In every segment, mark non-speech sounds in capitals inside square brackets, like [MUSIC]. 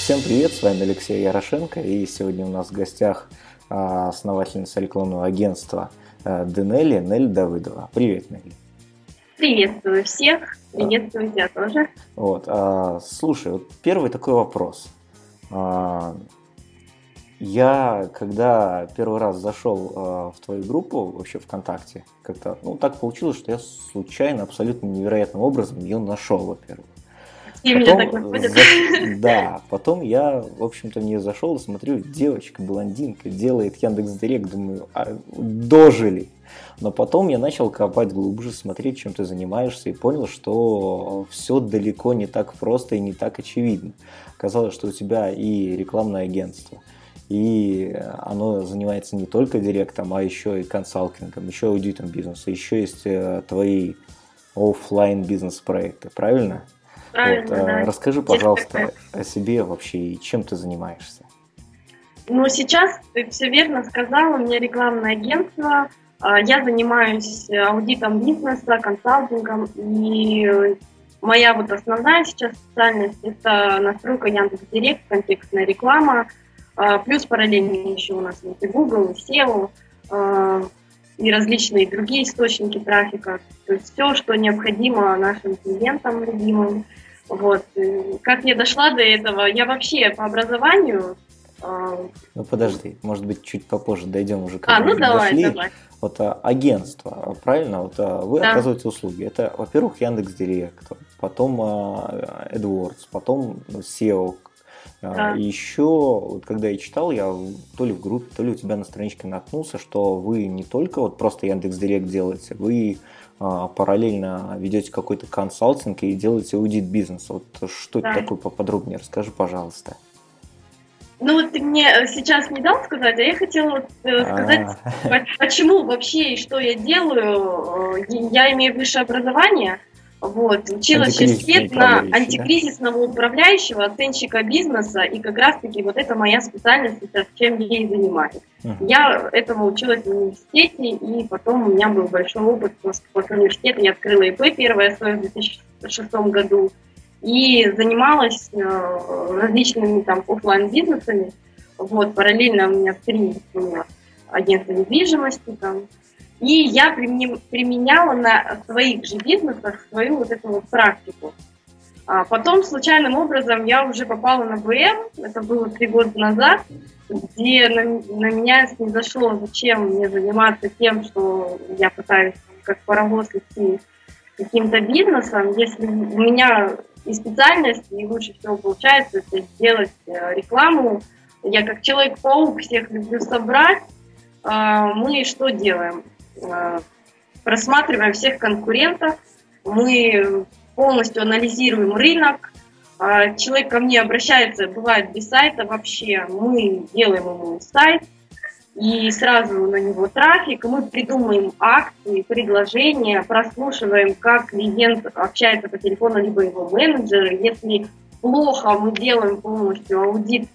Всем привет, с вами Алексей Ярошенко, и сегодня у нас в гостях а, основательница рекламного агентства а, Денели Нель Давыдова. Привет, Нелли. Приветствую всех, приветствую тебя тоже. Вот, а, слушай, вот первый такой вопрос. Я, когда первый раз зашел в твою группу, вообще ВКонтакте, как-то, ну, так получилось, что я случайно, абсолютно невероятным образом ее нашел, во-первых. И потом, меня так находят. Да, потом я, в общем-то, не зашел, смотрю, девочка, блондинка, делает Яндекс Директ, думаю, а, дожили. Но потом я начал копать глубже, смотреть, чем ты занимаешься, и понял, что все далеко не так просто и не так очевидно. Казалось, что у тебя и рекламное агентство, и оно занимается не только директом, а еще и консалтингом, еще аудитом бизнеса, еще есть э, твои офлайн бизнес-проекты, правильно? Правильно, вот, да. Расскажи, пожалуйста, о себе вообще и чем ты занимаешься. Ну, сейчас ты все верно сказала, у меня рекламное агентство, а, я занимаюсь аудитом бизнеса, консалтингом, и моя вот основная сейчас специальность – это настройка Яндекс.Директ, контекстная реклама, а, плюс параллельно еще у нас есть и Google, и SEO, а, и различные другие источники трафика. То есть все, что необходимо нашим клиентам любимым. Вот. Как я дошла до этого? Я вообще по образованию... А, ну подожди, может быть, чуть попозже дойдем уже к А, ну давай, дошли. давай. Вот а, агентство, правильно? Вот а, вы да. оказываете услуги. Это, во-первых, Яндекс Директ, потом а, AdWords, потом SEO, да. И еще, вот когда я читал, я то ли в группе, то ли у тебя на страничке наткнулся, что вы не только вот просто Яндекс Директ делаете, вы а, параллельно ведете какой-то консалтинг и делаете аудит бизнеса. Вот что да. это такое поподробнее? Расскажи, пожалуйста. Ну вот ты мне сейчас не дал сказать, а я хотела э, сказать, А-а-а. почему вообще и что я делаю. Э, я имею высшее образование, вот, училась 6 лет на антикризисного да? управляющего, оценщика бизнеса, и как раз-таки вот это моя специальность, сейчас чем я и занимаюсь. Uh-huh. Я этому училась в университете, и потом у меня был большой опыт, потому что после университета я открыла ИП первое свое в 2006 году, и занималась э, различными там офлайн бизнесами вот, параллельно у меня три агентства недвижимости, там, и я применяла на своих же бизнесах свою вот эту вот практику. А потом случайным образом я уже попала на БМ, это было три года назад, где на, на меня снизошло, зачем мне заниматься тем, что я пытаюсь как паровоз идти каким-то бизнесом, если у меня и специальность, и лучше всего получается это сделать э, рекламу. Я как человек-паук всех люблю собрать. А, мы что делаем? Э, просматриваем всех конкурентов, мы полностью анализируем рынок, э, человек ко мне обращается, бывает без сайта вообще, мы делаем ему сайт, и сразу на него трафик, мы придумаем акции, предложения, прослушиваем, как клиент общается по телефону, либо его менеджеры. Если плохо, мы делаем полностью аудит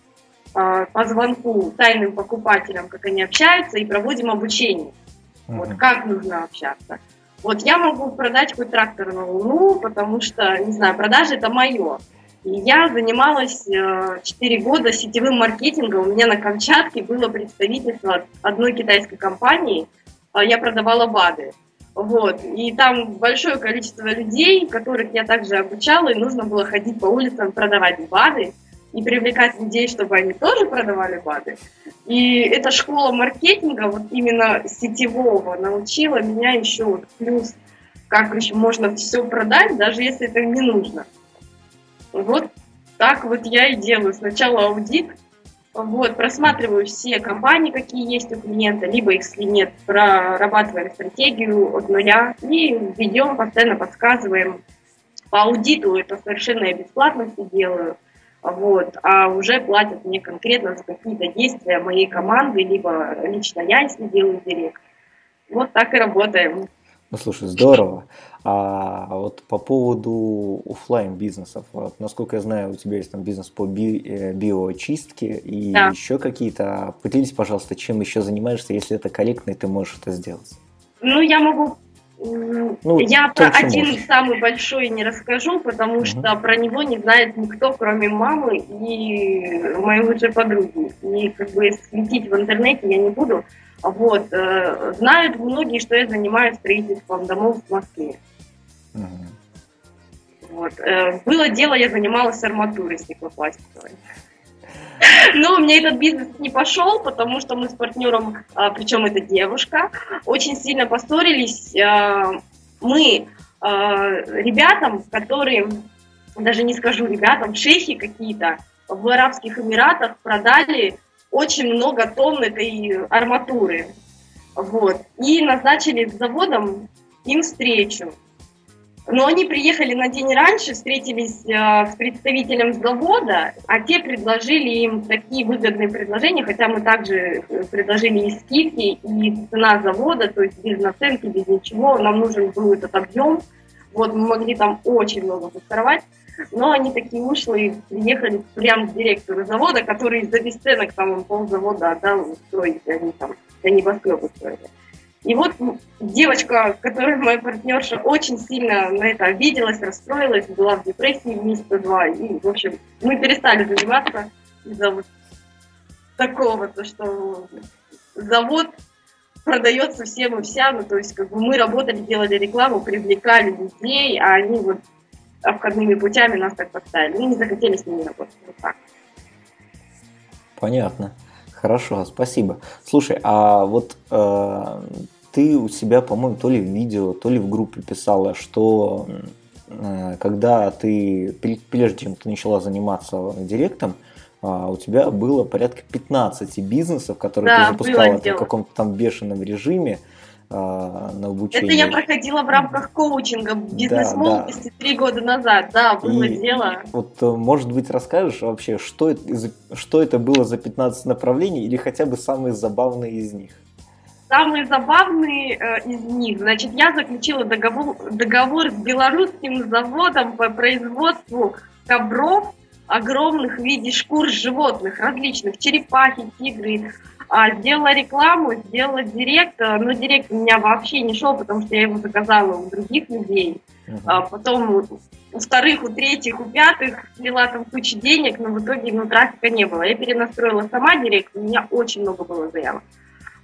э, по звонку тайным покупателям, как они общаются, и проводим обучение. Вот как нужно общаться. Вот я могу продать хоть трактор на Луну, потому что, не знаю, продажи это мое. И я занималась э, 4 года сетевым маркетингом. У меня на Камчатке было представительство одной китайской компании. Э, я продавала БАДы. Вот. И там большое количество людей, которых я также обучала, и нужно было ходить по улицам продавать БАДы и привлекать людей, чтобы они тоже продавали БАДы. И эта школа маркетинга, вот именно сетевого, научила меня еще вот плюс, как еще можно все продать, даже если это не нужно. Вот так вот я и делаю. Сначала аудит, вот, просматриваю все компании, какие есть у клиента, либо если нет, прорабатываем стратегию от нуля и ведем, постоянно подсказываем. По аудиту это совершенно я бесплатно все делаю вот, а уже платят мне конкретно за какие-то действия моей команды, либо лично я, если делаю директ. Вот так и работаем. Ну, слушай, здорово. А вот по поводу офлайн бизнесов, вот, насколько я знаю, у тебя есть там бизнес по би, э, биочистке и да. еще какие-то. Поделись, пожалуйста, чем еще занимаешься, если это корректно, и ты можешь это сделать. Ну, я могу Ну, я про один можешь. самый большой не расскажу, потому угу. что про него не знает никто, кроме мамы и моей лучшей подруги. И как бы светить в интернете я не буду. Вот. Э, знают многие, что я занимаюсь строительством домов в Москве. Угу. Вот. Э, было дело, я занималась арматурой стеклопластиковой. Но у меня этот бизнес не пошел, потому что мы с партнером, а, причем это девушка, очень сильно поссорились. А, мы а, ребятам, которые, даже не скажу ребятам, шейхи какие-то в Арабских Эмиратах продали очень много тонн этой арматуры. Вот. И назначили с заводом им встречу. Но они приехали на день раньше, встретились э, с представителем завода, а те предложили им такие выгодные предложения, хотя мы также э, предложили и скидки, и цена завода, то есть без наценки, без ничего, нам нужен был этот объем. Вот мы могли там очень много посторовать. Но они такие ушлые, приехали прямо к директору завода, который за бесценок там пол завода отдал строить, они там, для небоскребы строили. И вот девочка, которая моя партнерша, очень сильно на это обиделась, расстроилась, была в депрессии месяца-два. И, в общем, мы перестали заниматься из-за вот такого, то что завод продается всем и вся, ну, то есть, как бы мы работали, делали рекламу, привлекали людей, а они вот обходными путями нас так поставили. Мы не захотели с ними работать. Вот так. Понятно. Хорошо, спасибо. Слушай, а вот э, ты у себя, по-моему, то ли в видео, то ли в группе писала, что э, когда ты, прежде чем ты начала заниматься директом, а, у тебя было порядка 15 бизнесов, которые да, ты запускала в каком-то там бешеном режиме а, на обучение. Это я проходила в рамках коучинга бизнес-молодости да, да. года назад, да, было И дело. Вот, э, может быть, расскажешь вообще, что это, что это было за 15 направлений или хотя бы самые забавные из них? Самый забавный э, из них, значит, я заключила договор, договор с белорусским заводом по производству ковров огромных в виде шкур животных, различных, черепахи, тигры. А, сделала рекламу, сделала директ, но директ у меня вообще не шел, потому что я его заказала у других людей. Uh-huh. А, потом у вторых, у третьих, у пятых слила там кучу денег, но в итоге ну, трафика не было. Я перенастроила сама директ, у меня очень много было заявок.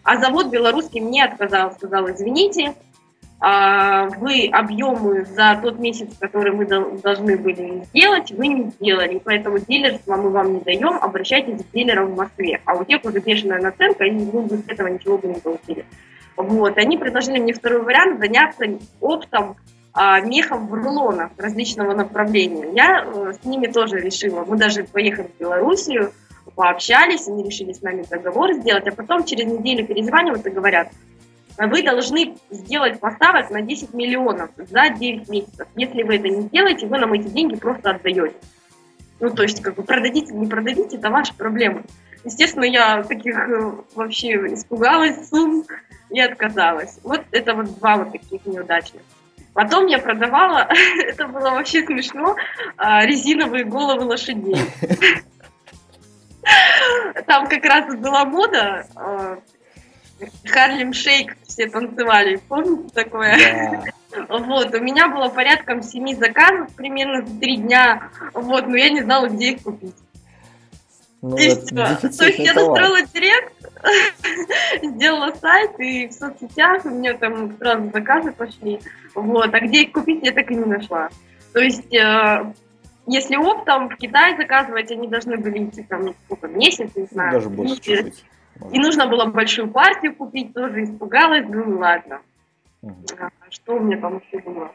А завод белорусский мне отказал, сказал, извините, а, вы объемы за тот месяц, который мы должны были сделать, вы не сделали, поэтому дилерство мы вам не даем, обращайтесь к дилерам в Москве. А у тех уже бешеная наценка, и ну, без этого ничего бы не получили. Вот, они предложили мне второй вариант заняться оптом а, мехом в рулонах различного направления. Я э, с ними тоже решила. Мы даже поехали в Белоруссию, пообщались, они решили с нами договор сделать, а потом через неделю перезванивают и говорят, вы должны сделать поставок на 10 миллионов за 9 месяцев. Если вы это не сделаете, вы нам эти деньги просто отдаете. Ну, то есть, как бы продадите, не продадите, это ваша проблема. Естественно, я таких э, вообще испугалась сумм и отказалась. Вот это вот два вот таких неудачных. Потом я продавала, [LAUGHS] это было вообще смешно, а, резиновые головы лошадей. [LAUGHS] Там как раз была мода, э, Харлем Шейк все танцевали, помните такое? Да. Вот, у меня было порядком семи заказов примерно за три дня, вот, но я не знала, где их купить. Ну, и все. То есть я настроила директ, [LAUGHS] сделала сайт, и в соцсетях у меня там сразу заказы пошли. Вот, а где их купить, я так и не нашла. То есть э, если оптом в Китай заказывать, они должны были идти там сколько, месяц, не знаю. Даже больше чуть-чуть. И нужно было большую партию купить, тоже испугалась, ну ладно. Угу. Что у меня там еще было?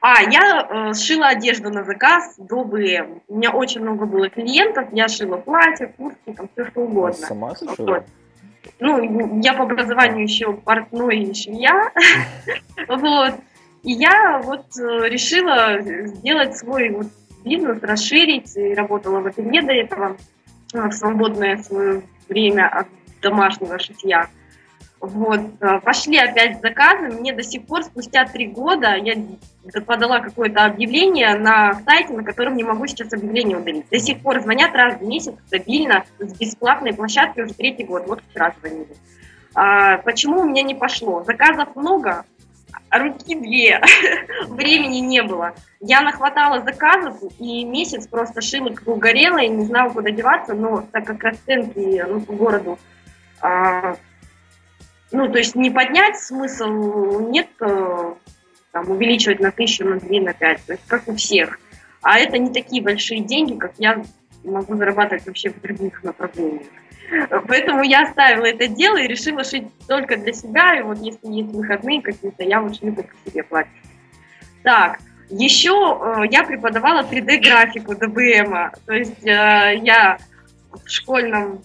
А, я э, шила одежду на заказ до БМ. У меня очень много было клиентов, я шила платья, куртки, там все что угодно. А сама ты шила? Вот. Ну, я по образованию еще портной и швея. [LAUGHS] Вот. И я вот э, решила сделать свой вот бизнес, расширить. И работала в ателье до этого в свободное свое время от домашнего шитья. Вот, э, пошли опять заказы. Мне до сих пор, спустя три года, я подала какое-то объявление на сайте, на котором не могу сейчас объявление удалить. До сих пор звонят раз в месяц стабильно с бесплатной площадки уже третий год. Вот вчера звонили. А, почему у меня не пошло? Заказов много, руки две. [LAUGHS] Времени не было. Я нахватала заказов и месяц просто шила как угорела и не знала, куда деваться, но так как расценки ну, по городу а, ну, то есть не поднять смысл нет э, там, увеличивать на тысячу, на две, на пять, то есть как у всех. А это не такие большие деньги, как я могу зарабатывать вообще в других направлениях. Поэтому я оставила это дело и решила шить только для себя. И вот если есть выходные какие-то, я вот шью только себе платье. Так, еще э, я преподавала 3D-графику ДБМа. То есть э, я в школьном,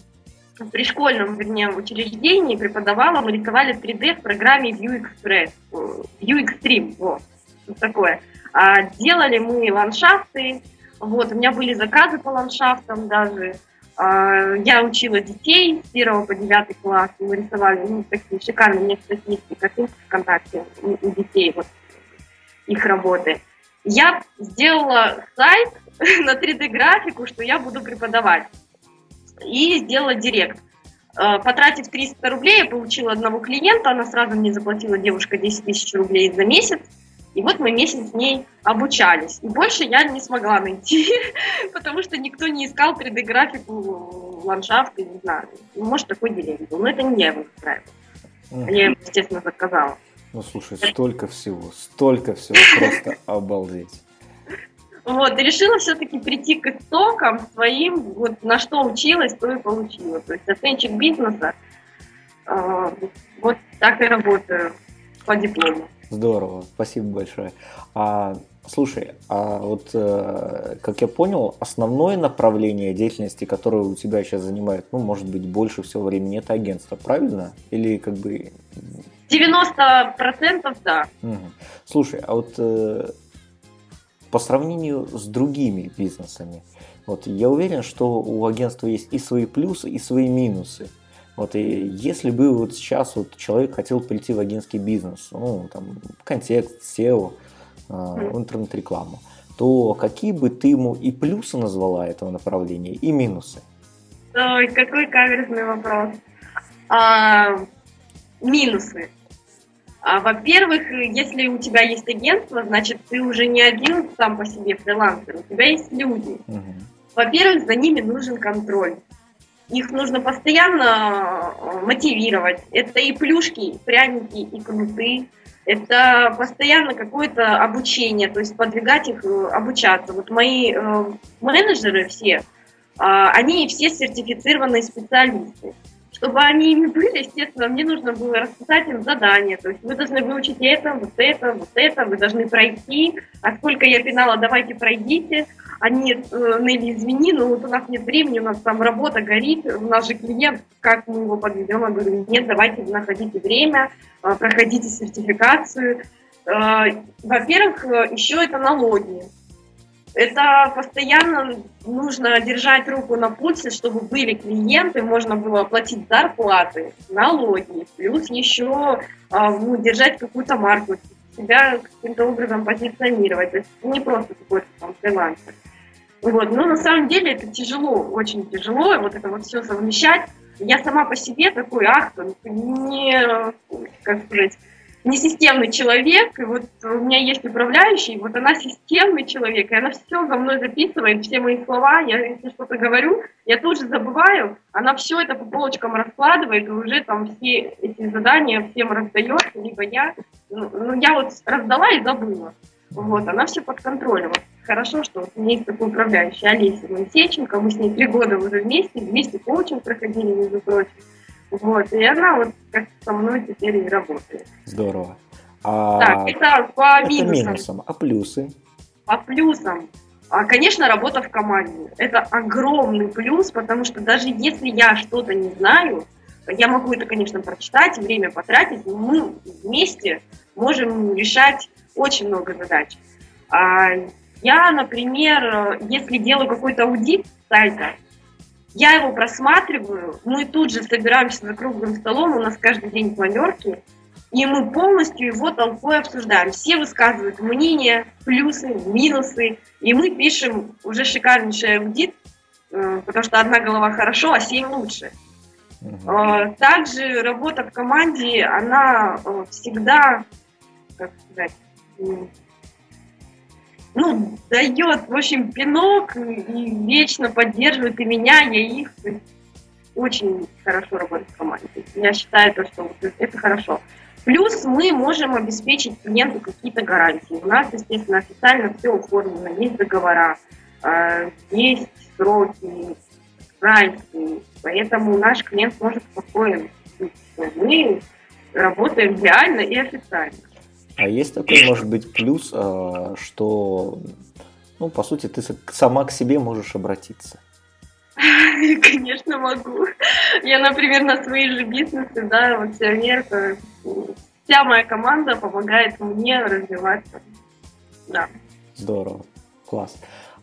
при школьном, вернее, учреждении преподавала, мы рисовали 3D в программе Vue Express, Vue Extreme, вот, что такое. А, делали мы ландшафты, вот, у меня были заказы по ландшафтам даже, я учила детей с 1 по 9 класс, мы рисовали ну, такие шикарные, у меня, кстати, есть картинки ВКонтакте у, у детей, вот их работы. Я сделала сайт [LAUGHS] на 3D-графику, что я буду преподавать. И сделала директ. А, потратив 300 рублей, я получила одного клиента, она сразу мне заплатила девушка 10 тысяч рублей за месяц. И вот мы месяц с ней обучались. И больше я не смогла найти, [LAUGHS] потому что никто не искал 3D-графику ландшафта, не знаю. Может, такой деревень был. Но это не я его устраивала. Я его, естественно, заказала. Ну, слушай, столько всего, столько всего, просто [LAUGHS] обалдеть. Вот, и решила все-таки прийти к истокам своим, вот на что училась, то и получила. То есть оценщик бизнеса, э, вот так и работаю по диплому. Здорово, спасибо большое. А, слушай, а вот, э, как я понял, основное направление деятельности, которое у тебя сейчас занимает, ну, может быть, больше всего времени, это агентство, правильно? Или как бы... 90% да. Угу. Слушай, а вот э, по сравнению с другими бизнесами, вот я уверен, что у агентства есть и свои плюсы, и свои минусы. Вот и если бы вот сейчас вот человек хотел прийти в агентский бизнес, ну, там, контекст, SEO, э, интернет-рекламу, то какие бы ты ему и плюсы назвала этого направления, и минусы? Ой, какой каверзный вопрос. А, минусы. А, во-первых, если у тебя есть агентство, значит, ты уже не один сам по себе фрилансер, у тебя есть люди. Угу. Во-первых, за ними нужен контроль. Их нужно постоянно э, мотивировать. Это и плюшки, и пряники, и кнуты. Это постоянно какое-то обучение, то есть подвигать их э, обучаться. Вот мои э, менеджеры все, они все сертифицированные специалисты. Чтобы они ими были, естественно, мне нужно было расписать им задание. То есть вы должны выучить это, вот это, вот это, вы должны пройти. А сколько я пинала, давайте пройдите а нет, э, Нелли, извини, но вот у нас нет времени, у нас там работа горит, у нас же клиент, как мы его подведем? Я говорю, нет, давайте находите время, э, проходите сертификацию. Э, во-первых, еще это налоги. Это постоянно нужно держать руку на пульсе, чтобы были клиенты, можно было оплатить зарплаты, налоги, плюс еще ну, держать какую-то марку, себя каким-то образом позиционировать. То есть не просто какой-то там фрилансер. Вот. Но на самом деле это тяжело, очень тяжело, вот это вот все совмещать. Я сама по себе такой автор, не, как сказать, не системный человек, и вот у меня есть управляющий, вот она системный человек, и она все за мной записывает, все мои слова, я если что-то говорю, я тут же забываю, она все это по полочкам раскладывает, и уже там все эти задания всем раздает, либо я, ну, ну я вот раздала и забыла, вот, она все под контролем. Хорошо, что вот у меня есть такой управляющий Олеся Моисейченко, мы с ней три года уже вместе, вместе коучинг проходили, между прочим. Вот, и она вот как со мной теперь и работает. Здорово. А... Так, это по это минусам. минусам. А плюсы? По плюсам. А, конечно, работа в команде. Это огромный плюс, потому что даже если я что-то не знаю, я могу это, конечно, прочитать, время потратить, но мы вместе можем решать очень много задач. А, я, например, если делаю какой-то аудит сайта, я его просматриваю, мы тут же собираемся за круглым столом, у нас каждый день планерки, и мы полностью его толпой обсуждаем. Все высказывают мнения, плюсы, минусы, и мы пишем уже шикарнейший аудит, э, потому что одна голова хорошо, а семь лучше. Угу. Также работа в команде, она э, всегда как сказать, ну, дает, в общем, пинок и вечно поддерживает и меня, я их. Очень хорошо работать в команде. Я считаю, то, что это хорошо. Плюс мы можем обеспечить клиенту какие-то гарантии. У нас, естественно, официально все оформлено, есть договора, а, есть сроки, прайсы, поэтому наш клиент может спокоен быть. Мы работаем реально и официально. А есть такой, может быть, плюс, а, что, ну, по сути, ты сама к себе можешь обратиться? [LAUGHS] Конечно, могу. Я, например, на свои же бизнесы, да, вот вся мерка, вся моя команда помогает мне развиваться. Да. Здорово, класс.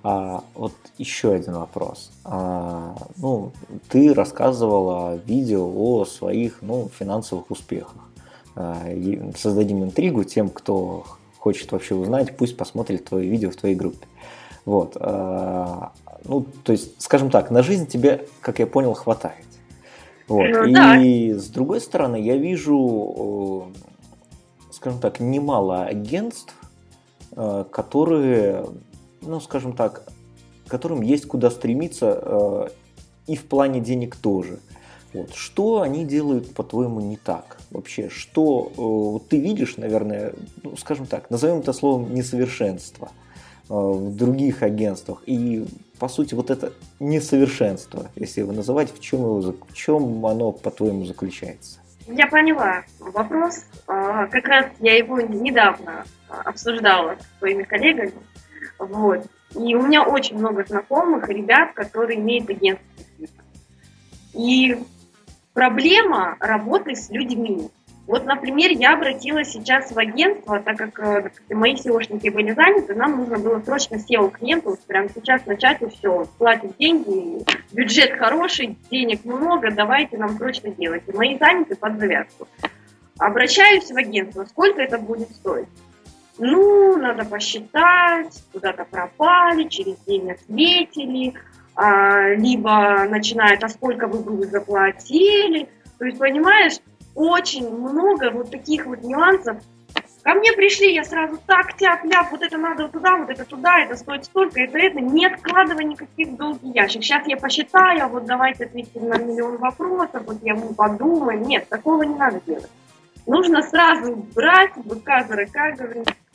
А, вот еще один вопрос. А, ну, ты рассказывала видео о своих ну, финансовых успехах. А, создадим интригу тем, кто хочет вообще узнать, пусть посмотрит твое видео в твоей группе. Вот. А, ну, то есть, скажем так, на жизнь тебе, как я понял, хватает. Вот. Ну, И да. с другой стороны, я вижу, скажем так, немало агентств, э, которые, ну, скажем так, которым есть куда стремиться э, и в плане денег тоже. Вот. Что они делают, по-твоему, не так? Вообще, что э, ты видишь, наверное, ну, скажем так, назовем это словом несовершенство э, в других агентствах. И, по сути, вот это несовершенство, если его называть, в чем, его, в чем оно, по-твоему, заключается? Я поняла вопрос. А, как раз я его недавно обсуждала с своими коллегами. Вот. И у меня очень много знакомых ребят, которые имеют агентство. И проблема работы с людьми. Вот, например, я обратилась сейчас в агентство, так как э, мои SEOшники были заняты, нам нужно было срочно SEO клиенту прямо сейчас начать и все, платить деньги, бюджет хороший, денег много, давайте нам срочно делать. И мои заняты под завязку. Обращаюсь в агентство, сколько это будет стоить? Ну, надо посчитать, куда-то пропали, через день ответили, либо начинают, а сколько вы бы заплатили. То есть, понимаешь, очень много вот таких вот нюансов. Ко мне пришли, я сразу так, тяп, ляп, вот это надо туда, вот это туда, это стоит столько, это это, не откладывая никаких долгий ящик. Сейчас я посчитаю, а вот давайте ответим на миллион вопросов, вот я мы подумаем. Нет, такого не надо делать. Нужно сразу брать, быка за рыка,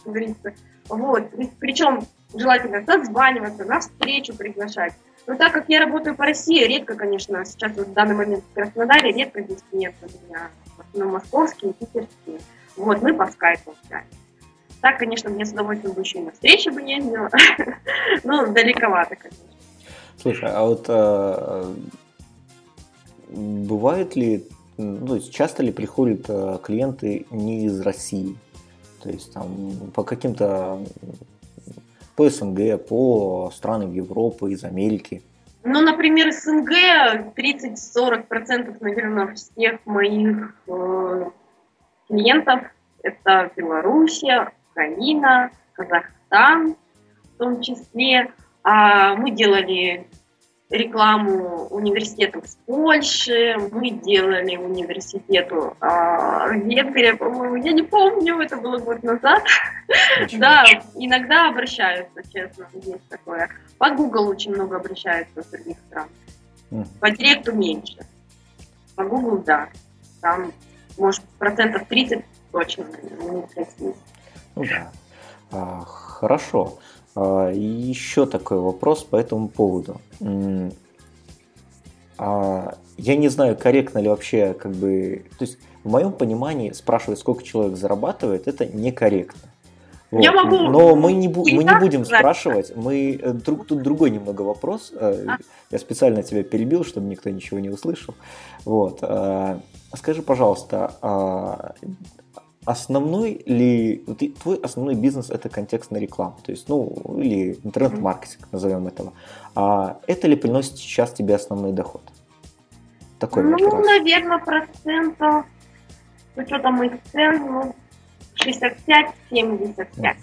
говорится. Вот. Причем желательно созваниваться, на встречу приглашать. Но так как я работаю по России, редко, конечно, сейчас вот в данный момент в Краснодаре, редко здесь нет у меня, в основном московские, питерские. Вот, мы по скайпу общаемся. Так, конечно, мне с удовольствием бы еще и на встречи бы ездила. [LAUGHS] ну, далековато, конечно. Слушай, а вот а, бывает ли, ну, то есть часто ли приходят а, клиенты не из России? То есть там по каким-то по СНГ, по странам Европы, из Америки? Ну, например, СНГ 30-40%, наверное, всех моих э, клиентов это Белоруссия, Украина, Казахстан в том числе. А мы делали рекламу университету в Польше, мы делали университету а, в Венгрии, по-моему, я не помню, это было год назад. да, иногда обращаются, честно, есть такое. По Google очень много обращаются с других стран. По директу меньше. По Google, да. Там, может, процентов 30 точно не. Ну да. А, хорошо. А, еще такой вопрос по этому поводу. А, я не знаю, корректно ли вообще, как бы, то есть в моем понимании спрашивать, сколько человек зарабатывает, это некорректно. Вот. Я могу. Но мы не, бу- мы не будем знать. спрашивать. Мы э, друг, тут другой немного вопрос. Э, а? Я специально тебя перебил, чтобы никто ничего не услышал. Вот. Скажи, пожалуйста, основной ли твой основной бизнес это контекстная реклама, то есть, ну, или интернет-маркетинг, назовем этого. А это ли приносит сейчас тебе основной доход? Такой ну, вопрос. наверное, процентов с учетом моих цен, ну, 65-75.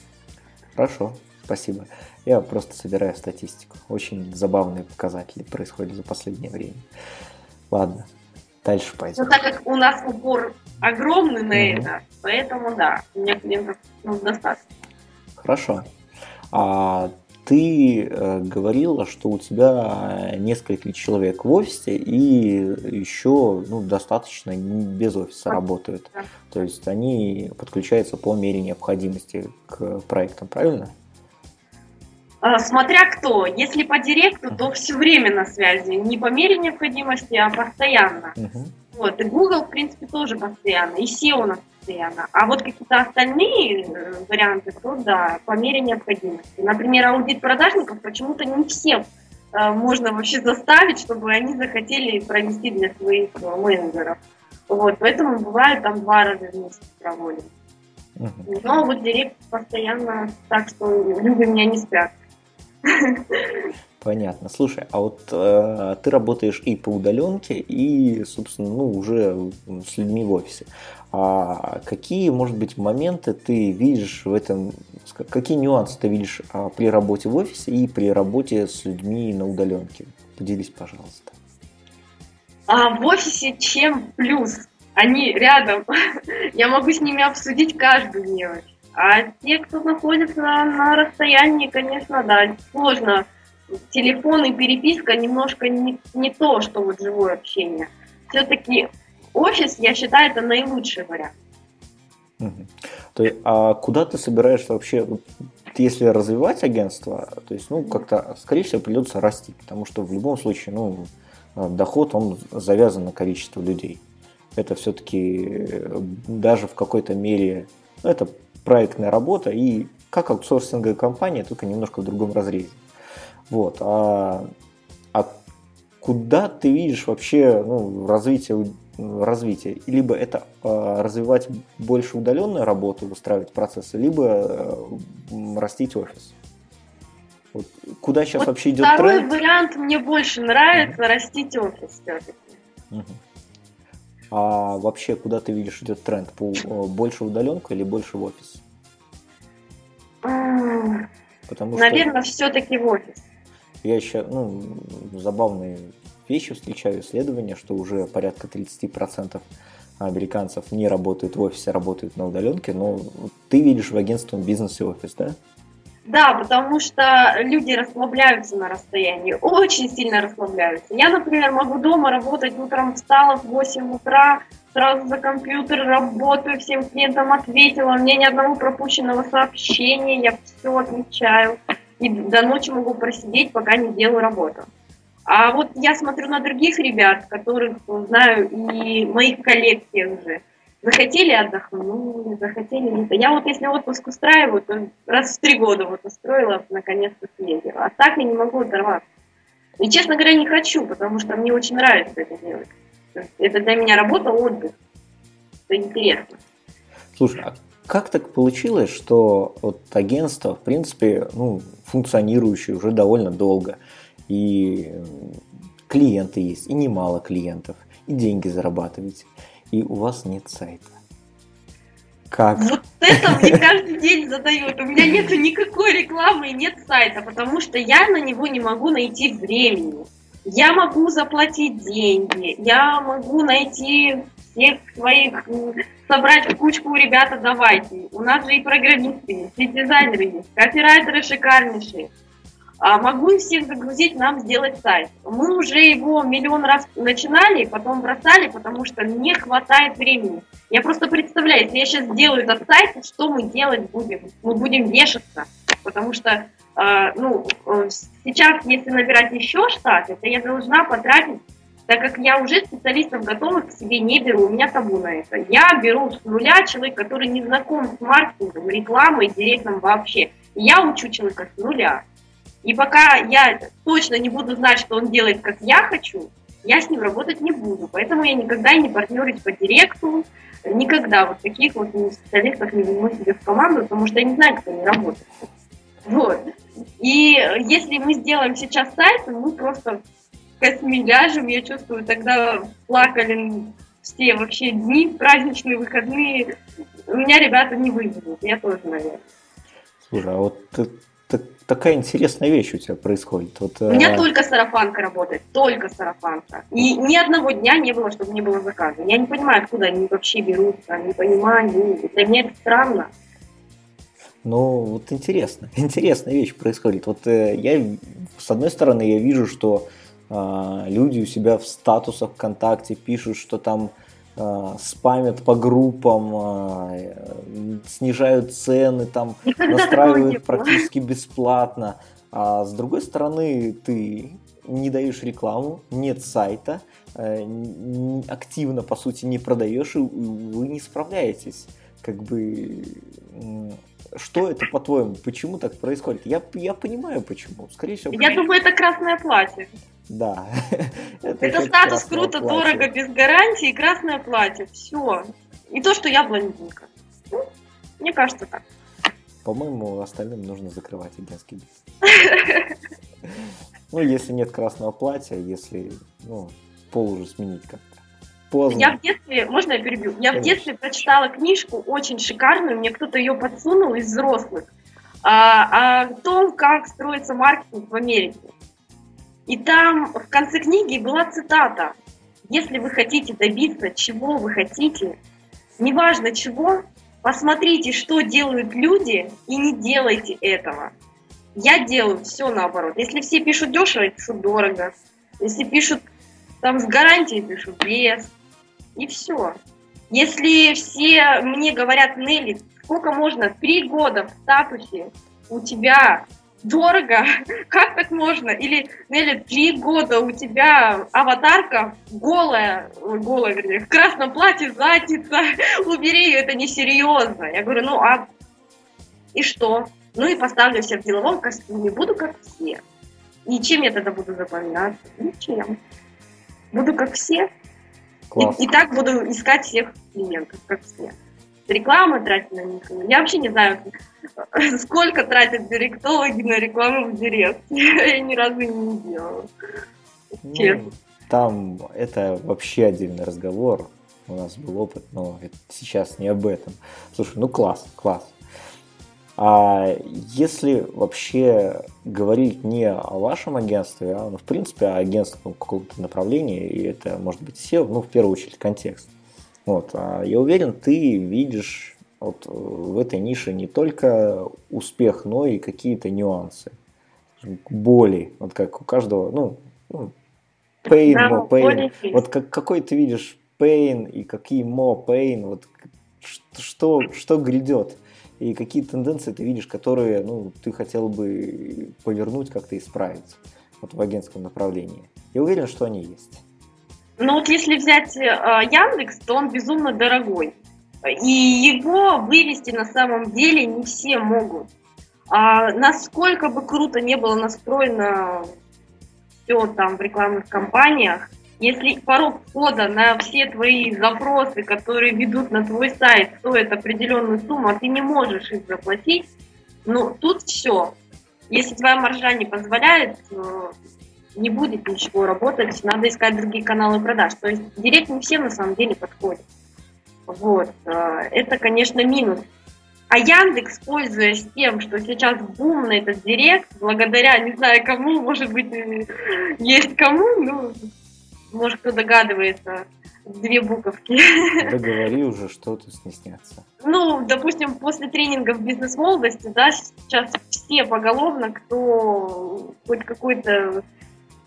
Хорошо, спасибо. Я просто собираю статистику. Очень забавные показатели происходят за последнее время. Ладно. Дальше пойдем. Ну, так как у нас упор огромный на mm это, поэтому да, у меня клиентов ну, достаточно. Хорошо. А ты э, говорила, что у тебя несколько человек в офисе и еще ну, достаточно без офиса работают. Да. То есть они подключаются по мере необходимости к проектам, правильно? А, смотря кто. Если по директу, то все время на связи. Не по мере необходимости, а постоянно. Uh-huh. Вот. И Google, в принципе, тоже постоянно. И SEO у нас постоянно. А вот какие-то остальные э, варианты, то да, по мере необходимости. Например, аудит продажников почему-то не всем э, можно вообще заставить, чтобы они захотели провести для своих э, менеджеров. Вот, поэтому бывает там два раза в месяц проводим. uh Но вот директ постоянно так, что люди меня не спят. Понятно. Слушай, а вот э, ты работаешь и по удаленке, и, собственно, ну, уже с людьми в офисе. А какие, может быть, моменты ты видишь в этом, какие нюансы ты видишь а, при работе в офисе и при работе с людьми на удаленке? Поделись, пожалуйста. А в офисе чем плюс? Они рядом. [LAUGHS] Я могу с ними обсудить каждую мелочь. А те, кто находится на расстоянии, конечно, да, сложно. Телефон и переписка немножко не, не то, что вот живое общение. Все-таки офис, я считаю, это наилучший вариант. То есть, а куда ты собираешься вообще, если развивать агентство, то есть, ну, как-то, скорее всего, придется расти, потому что в любом случае, ну, доход, он завязан на количество людей. Это все-таки э, даже в какой-то мере, ну, это проектная работа и как аутсорсинговая компания, только немножко в другом разрезе. Вот. А, а куда ты видишь вообще ну, развитие развитие. Либо это э, развивать больше удаленную работу, устраивать процессы, либо э, растить офис. Вот куда сейчас вот вообще идет второй тренд? Второй вариант мне больше нравится, угу. растить офис все-таки. Угу. А вообще куда ты видишь идет тренд? По, э, больше в удаленку или больше в офис? Потому Наверное, что... все-таки в офис. Я еще, ну, забавные вещи встречаю, исследования, что уже порядка 30% американцев не работают в офисе, работают на удаленке, но ты видишь в агентстве бизнес и офис, да? Да, потому что люди расслабляются на расстоянии, очень сильно расслабляются. Я, например, могу дома работать, утром встала в 8 утра, сразу за компьютер работаю, всем клиентам ответила, у меня ни одного пропущенного сообщения, я все отвечаю. И до ночи могу просидеть, пока не делаю работу. А вот я смотрю на других ребят, которых знаю, и моих коллег тех же. Захотели отдохнули, захотели нет. Я вот если отпуск устраиваю, то раз в три года вот устроила, наконец-то съездила. А так я не могу оторваться. И, честно говоря, не хочу, потому что мне очень нравится это делать. Это для меня работа, отдых. Это интересно. Слушай, а как так получилось, что вот агентство, в принципе, ну, функционирующее уже довольно долго – и клиенты есть, и немало клиентов, и деньги зарабатываете, и у вас нет сайта. Как? Вот это мне каждый день задают. У меня нет никакой рекламы и нет сайта, потому что я на него не могу найти времени. Я могу заплатить деньги, я могу найти всех своих, собрать кучку ребята, давайте. У нас же и программисты есть, и дизайнеры есть, копирайтеры шикарнейшие. А могу всех загрузить, нам сделать сайт. Мы уже его миллион раз начинали, потом бросали, потому что не хватает времени. Я просто представляю, если я сейчас сделаю этот сайт, что мы делать будем? Мы будем вешаться, потому что э, ну, э, сейчас, если набирать еще штат, это я должна потратить, так как я уже специалистов готовых к себе не беру, у меня табу на это. Я беру с нуля человека, который не знаком с маркетингом, рекламой, директом вообще. Я учу человека с нуля. И пока я точно не буду знать, что он делает, как я хочу, я с ним работать не буду. Поэтому я никогда не партнерюсь по директу, никогда вот таких вот специалистов не возьму себе в команду, потому что я не знаю, как они работают. Вот. И если мы сделаем сейчас сайт, мы просто косми ляжем, я чувствую, тогда плакали все вообще дни, праздничные, выходные. У меня ребята не выведут, я тоже, наверное. Слушай, а вот такая интересная вещь у тебя происходит. Вот, у меня а... только сарафанка работает, только сарафанка. И ни одного дня не было, чтобы не было заказа. Я не понимаю, откуда они вообще берутся, не понимаю. Для меня это странно. Ну, вот интересно, [LAUGHS] интересная вещь происходит. Вот э, я, с одной стороны, я вижу, что э, люди у себя в статусах ВКонтакте пишут, что там спамят по группам, э, снижают цены, там [LAUGHS] настраивают практически бесплатно. А с другой стороны, ты не даешь рекламу, нет сайта, э, активно, по сути, не продаешь, и вы не справляетесь. Как бы что это, по-твоему? Почему так происходит? Я, я понимаю, почему. Скорее всего... Я думаю, это красное платье. Да. [LAUGHS] это, это статус круто, платье. дорого, без гарантии, красное платье. Все. И то, что я блондинка. Ну, мне кажется так. По-моему, остальным нужно закрывать агентский бизнес. [LAUGHS] Ну, если нет красного платья, если, ну, пол уже сменить как Поздно. Я в детстве, можно я перебью? Я Конечно. в детстве прочитала книжку очень шикарную, мне кто-то ее подсунул из взрослых, а, о том, как строится маркетинг в Америке. И там в конце книги была цитата. Если вы хотите добиться, чего вы хотите, неважно чего, посмотрите, что делают люди, и не делайте этого. Я делаю все наоборот. Если все пишут дешево, я пишу дорого. Если пишут там с гарантией, пишу без. И все. Если все мне говорят, Нелли, сколько можно, три года в статусе у тебя дорого, [LAUGHS] как так можно? Или, Нелли, три года у тебя аватарка голая, голая, вернее, в красном платье, задница, [LAUGHS] убери ее, это несерьезно. Я говорю, ну а и что? Ну и поставлю себя в деловом костюме, буду как все. И чем я тогда буду запоминаться? Ничем. Буду как все. И, и так буду искать всех клиентов, как все. Реклама тратить на них. Я вообще не знаю, [LAUGHS] сколько тратят директологи на рекламу в директ. [LAUGHS] Я ни разу не делала. Ну, там это вообще отдельный разговор. У нас был опыт, но это сейчас не об этом. Слушай, ну класс, класс. А если вообще говорить не о вашем агентстве, а ну, в принципе о агентстве какого-то направления, и это может быть SEO, ну в первую очередь контекст. Вот, а я уверен, ты видишь вот в этой нише не только успех, но и какие-то нюансы, боли, вот как у каждого, ну, ну pain, да, more pain. Вот как, какой ты видишь pain и какие more pain, вот что, что грядет и какие тенденции ты видишь, которые ну, ты хотел бы повернуть, как-то исправить вот в агентском направлении. Я уверен, что они есть. Ну вот если взять э, Яндекс, то он безумно дорогой. И его вывести на самом деле не все могут. А насколько бы круто не было настроено все там в рекламных кампаниях, если порог входа на все твои запросы, которые ведут на твой сайт, стоит определенную сумму, а ты не можешь их заплатить, ну, тут все. Если твоя маржа не позволяет, э, не будет ничего работать, надо искать другие каналы продаж. То есть директ не всем на самом деле подходит. Вот. Э, это, конечно, минус. А Яндекс, пользуясь тем, что сейчас бум на этот директ, благодаря, не знаю кому, может быть, есть кому, ну, может, кто догадывается, две буковки. Да говори уже, что тут стесняться. Ну, допустим, после тренингов бизнес-молодости, да, сейчас все поголовно, кто хоть какой-то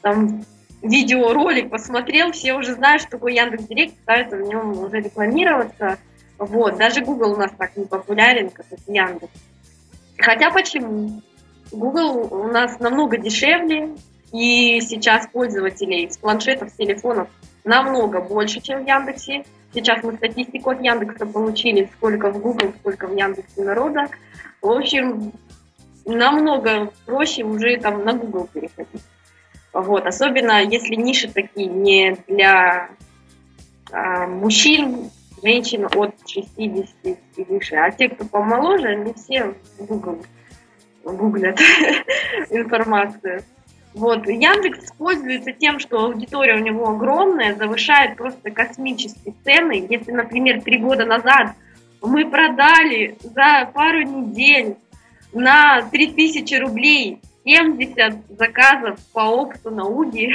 там видеоролик посмотрел, все уже знают, что такое Яндекс Директ, пытаются в нем уже рекламироваться. Вот, даже Google у нас так не популярен, как это Яндекс. Хотя почему? Google у нас намного дешевле, и сейчас пользователей с планшетов, с телефонов намного больше, чем в Яндексе. Сейчас мы статистику от Яндекса получили, сколько в Google, сколько в Яндексе народа. В общем, намного проще уже там на Google переходить. Вот, особенно если ниши такие не для а, мужчин, женщин от 60 и выше, а те, кто помоложе, они все Google гуглят [LAUGHS] информацию. Вот. Яндекс пользуется тем, что аудитория у него огромная, завышает просто космические цены. Если, например, три года назад мы продали за пару недель на 3000 рублей 70 заказов по опыту на УГИ.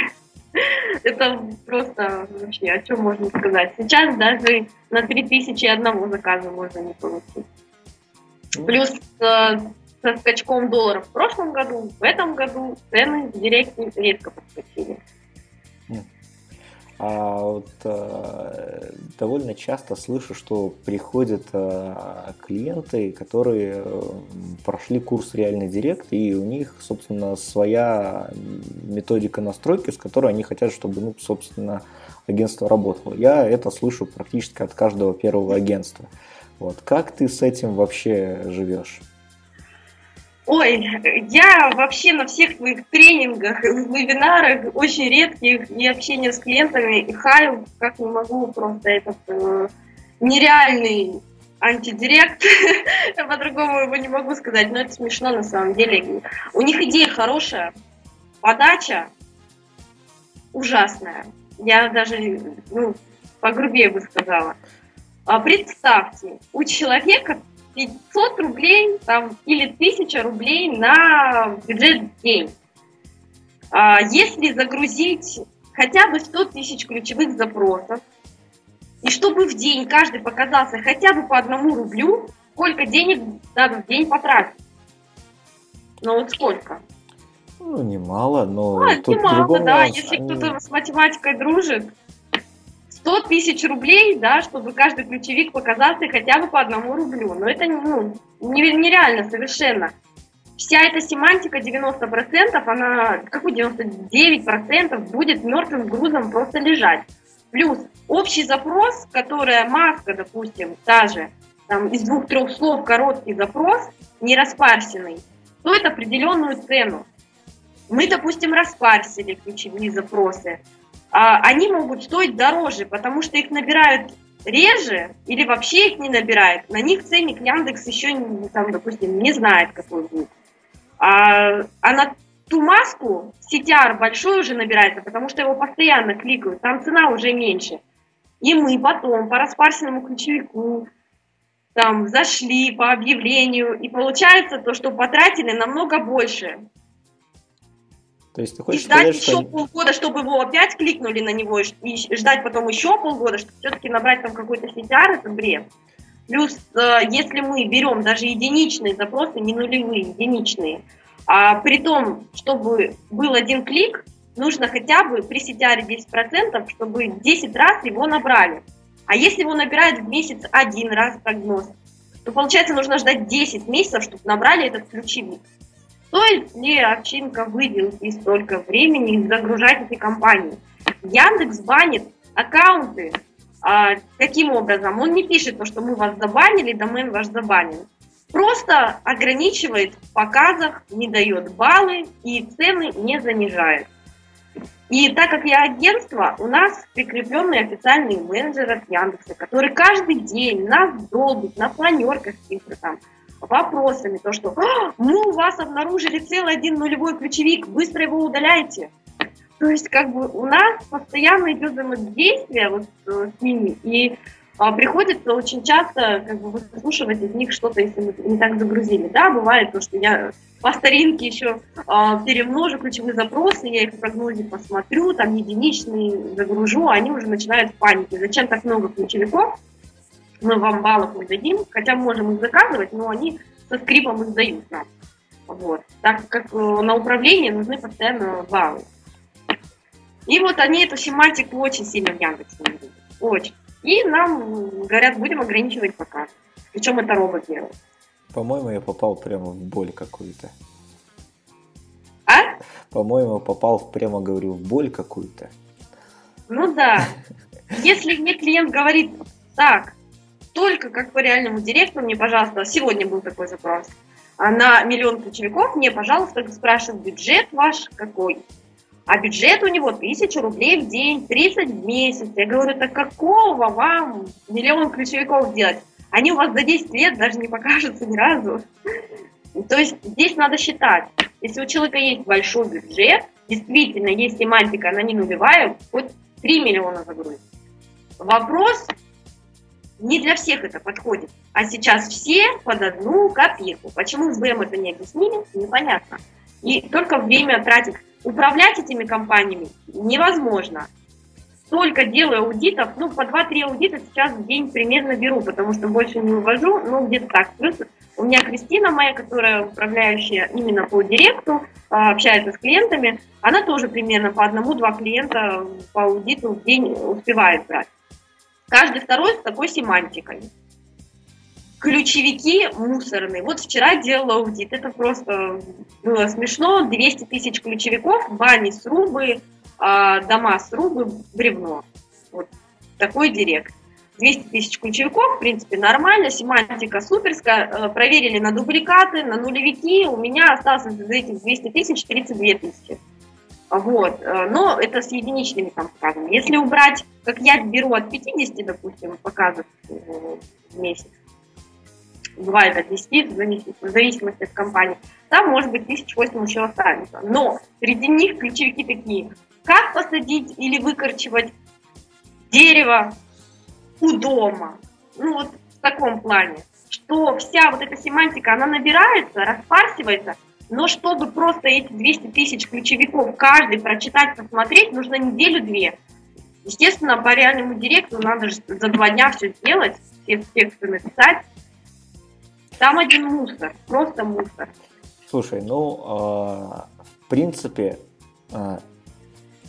[LAUGHS] Это просто вообще, о чем можно сказать. Сейчас даже на 3000 одного заказа можно не получить. Плюс э, со скачком долларов в прошлом году, в этом году цены в директе резко подскочили. А вот э, довольно часто слышу, что приходят э, клиенты, которые э, прошли курс реальный директ, и у них, собственно, своя методика настройки, с которой они хотят, чтобы, ну, собственно, агентство работало. Я это слышу практически от каждого первого агентства. Вот. Как ты с этим вообще живешь? Ой, я вообще на всех своих тренингах, вебинарах, очень редких и общения с клиентами, и хаю, как не могу, просто этот э, нереальный антидирект, [LAUGHS] по-другому его не могу сказать, но это смешно на самом деле. У них идея хорошая, подача ужасная. Я даже, ну, погрубее бы сказала. А представьте, у человека 500 рублей там, или 1000 рублей на бюджет в день. А если загрузить хотя бы 100 тысяч ключевых запросов, и чтобы в день каждый показался хотя бы по одному рублю, сколько денег надо в день потратить? Ну вот сколько? Ну, немало, но а, тут немало, да. Если кто-то с математикой дружит, 100 тысяч рублей, да, чтобы каждый ключевик показался хотя бы по одному рублю. Но это ну, нереально совершенно. Вся эта семантика 90%, она, какой 99% будет мертвым грузом просто лежать. Плюс общий запрос, которая маска, допустим, та же, там, из двух-трех слов короткий запрос, не распарсенный, стоит определенную цену. Мы, допустим, распарсили ключевые запросы, они могут стоить дороже, потому что их набирают реже или вообще их не набирают. На них ценник Яндекс еще, там, допустим, не знает, какой будет. А, а на ту маску CTR большой уже набирается, потому что его постоянно кликают, там цена уже меньше. И мы потом по распарсенному ключевику там зашли по объявлению, и получается то, что потратили намного больше. То есть ты хочешь и ждать сказать, еще что... полгода, чтобы его опять кликнули на него, и ждать потом еще полгода, чтобы все-таки набрать там какой-то CTR, это бред. Плюс, э, если мы берем даже единичные запросы, не нулевые, единичные, а при том, чтобы был один клик, нужно хотя бы при CTR 10%, чтобы 10 раз его набрали. А если его набирают в месяц один раз прогноз, то получается нужно ждать 10 месяцев, чтобы набрали этот ключевик. Стоит ли овчинка выделки столько времени загружать эти компании? Яндекс банит аккаунты. А, каким образом? Он не пишет то, что мы вас забанили, домен ваш забанен. Просто ограничивает в показах, не дает баллы и цены не занижает. И так как я агентство, у нас прикрепленный официальный менеджер от Яндекса, который каждый день нас долбит на планерках там, вопросами, то, что «А, мы у вас обнаружили целый один нулевой ключевик, быстро его удаляйте. То есть, как бы, у нас постоянно идет взаимодействие вот э, с ними, и а, приходится очень часто как бы выслушивать из них что-то, если мы не так загрузили. Да, бывает то, что я по старинке еще а, перемножу ключевые запросы, я их в прогнозе посмотрю, там единичные загружу, а они уже начинают в панике. Зачем так много ключевиков? Мы вам баллов не дадим, хотя можем их заказывать, но они со скрипом их дают нам. Вот. Так как э, на управление нужны постоянно баллы. И вот они эту семантику очень сильно в Яндексе видят. Очень. И нам говорят, будем ограничивать показ. Причем это робот делает. По-моему, я попал прямо в боль какую-то. А? По-моему, попал прямо, говорю, в боль какую-то. Ну да. [LAUGHS] Если мне клиент говорит, так, только как по реальному директору мне, пожалуйста, сегодня был такой запрос, а на миллион ключевиков мне, пожалуйста, спрашивают, бюджет ваш какой? А бюджет у него тысяча рублей в день, 30 в месяц. Я говорю, так какого вам миллион ключевиков делать? Они у вас за 10 лет даже не покажутся ни разу. То есть здесь надо считать. Если у человека есть большой бюджет, действительно есть семантика, она не нулевая, хоть 3 миллиона загрузить. Вопрос Не для всех это подходит. А сейчас все под одну копейку. Почему в БМ это не объяснили, непонятно. И только время тратить. Управлять этими компаниями невозможно. Только делаю аудитов, ну, по 2-3 аудита сейчас в день примерно беру, потому что больше не увожу, ну, где-то так. Плюс у меня Кристина моя, которая управляющая именно по директу, а, общается с клиентами, она тоже примерно по одному-два клиента по аудиту в день успевает брать. Каждый второй с такой семантикой. Ключевики мусорные. Вот вчера делала аудит. Это просто было смешно. 200 тысяч ключевиков, бани, срубы, а, дома, срубы, бревно. Вот такой директ. 200 тысяч ключевиков, в принципе, нормально, семантика суперская, э, проверили на дубликаты, на нулевики, у меня осталось из этих 200 тысяч 32 тысячи. Вот. Э, но это с единичными там показами. Если убрать, как я беру от 50, допустим, показов в месяц, бывает от 10 в зависимости от компании, там может быть 1008 еще останется. Но среди них ключевики такие. Как посадить или выкорчевать дерево у дома? Ну вот в таком плане. Что вся вот эта семантика, она набирается, распарсивается – но чтобы просто эти 200 тысяч ключевиков каждый прочитать, посмотреть, нужно неделю-две. Естественно, по реальному директору надо же за два дня все сделать, все тексты написать. Там один мусор, просто мусор. Слушай, ну, э, в принципе, э,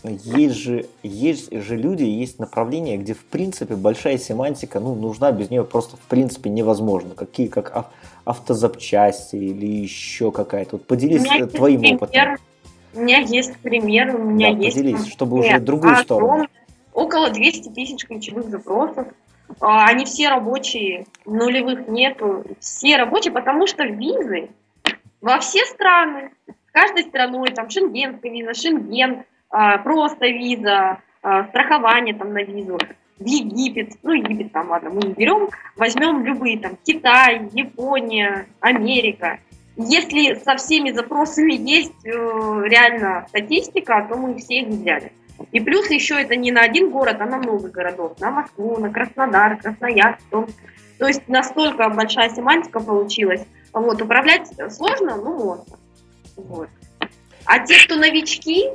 есть же, есть же люди, есть направления, где в принципе большая семантика, ну, нужна, без нее просто в принципе невозможно. Какие, как автозапчасти или еще какая-то. Вот поделись твоим пример, опытом. У меня есть пример, у меня да, есть... поделись, чтобы уже другую а, сторону. Около 200 тысяч ключевых запросов. А, они все рабочие, нулевых нету. Все рабочие, потому что визы во все страны, каждой страной, там шенгенская виза, шенген, просто виза, страхование там на визу в Египет, ну Египет там, ладно, мы не берем, возьмем любые там Китай, Япония, Америка. Если со всеми запросами есть э, реально статистика, то мы все их взяли. И плюс еще это не на один город, а на много городов. На Москву, на Краснодар, Красноярск. То есть настолько большая семантика получилась. Вот, управлять сложно, ну можно. Вот. А те, кто новички,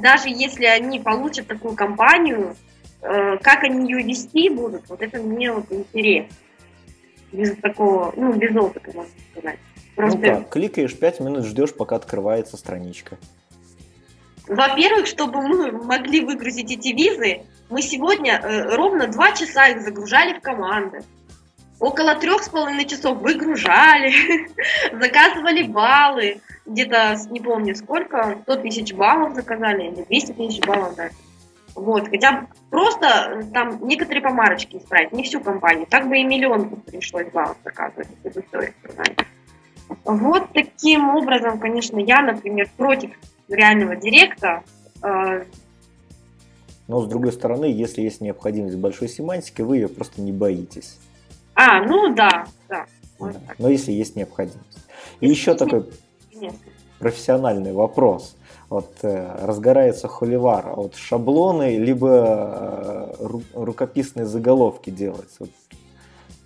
даже если они получат такую компанию, Э, как они ее вести будут, вот это мне вот интересно. Без такого, ну, без опыта, можно сказать. Просто... Ну как, кликаешь 5 минут, ждешь, пока открывается страничка. Во-первых, чтобы мы могли выгрузить эти визы, мы сегодня э, ровно 2 часа их загружали в команды. Около трех с половиной часов выгружали, [LAUGHS] заказывали баллы, где-то, не помню сколько, 100 тысяч баллов заказали, или 200 тысяч баллов, да. Вот, хотя просто э, там некоторые помарочки исправить, не всю компанию. Так бы и миллион пришлось баллов заказывать, эту историю Вот таким образом, конечно, я, например, против реального директа. Э, Но с другой стороны, если есть необходимость большой семантики, вы ее просто не боитесь. А, ну да, да. да. Но если есть необходимость. И еще такой профессиональный вопрос вот, э, разгорается холивар, вот шаблоны либо э, рукописные заголовки делать. Вот,